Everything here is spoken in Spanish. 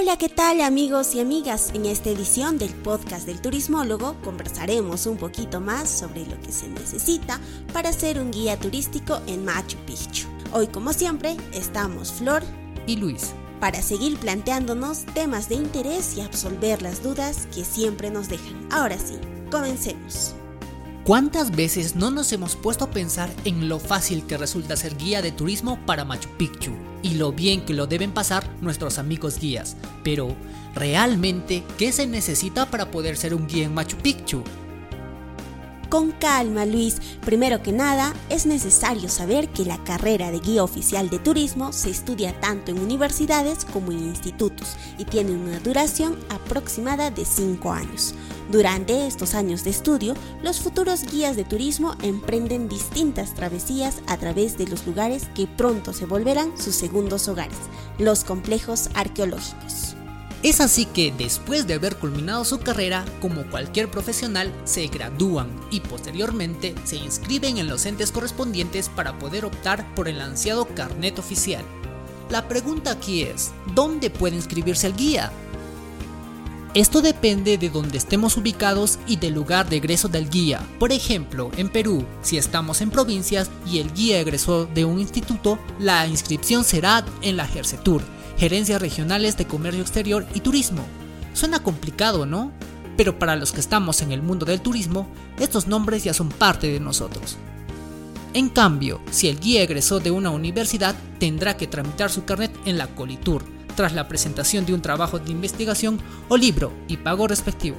Hola, ¿qué tal amigos y amigas? En esta edición del podcast del turismólogo conversaremos un poquito más sobre lo que se necesita para ser un guía turístico en Machu Picchu. Hoy, como siempre, estamos Flor y Luis para seguir planteándonos temas de interés y absolver las dudas que siempre nos dejan. Ahora sí, comencemos. ¿Cuántas veces no nos hemos puesto a pensar en lo fácil que resulta ser guía de turismo para Machu Picchu y lo bien que lo deben pasar nuestros amigos guías? Pero, ¿realmente qué se necesita para poder ser un guía en Machu Picchu? Con calma, Luis. Primero que nada, es necesario saber que la carrera de guía oficial de turismo se estudia tanto en universidades como en institutos y tiene una duración aproximada de 5 años. Durante estos años de estudio, los futuros guías de turismo emprenden distintas travesías a través de los lugares que pronto se volverán sus segundos hogares, los complejos arqueológicos. Es así que después de haber culminado su carrera, como cualquier profesional, se gradúan y posteriormente se inscriben en los entes correspondientes para poder optar por el ansiado carnet oficial. La pregunta aquí es, ¿dónde puede inscribirse el guía? Esto depende de donde estemos ubicados y del lugar de egreso del guía. Por ejemplo, en Perú, si estamos en provincias y el guía egresó de un instituto, la inscripción será en la Gersetur, gerencias regionales de comercio exterior y turismo. Suena complicado, ¿no? Pero para los que estamos en el mundo del turismo, estos nombres ya son parte de nosotros. En cambio, si el guía egresó de una universidad, tendrá que tramitar su carnet en la Colitur, tras la presentación de un trabajo de investigación o libro y pago respectivo.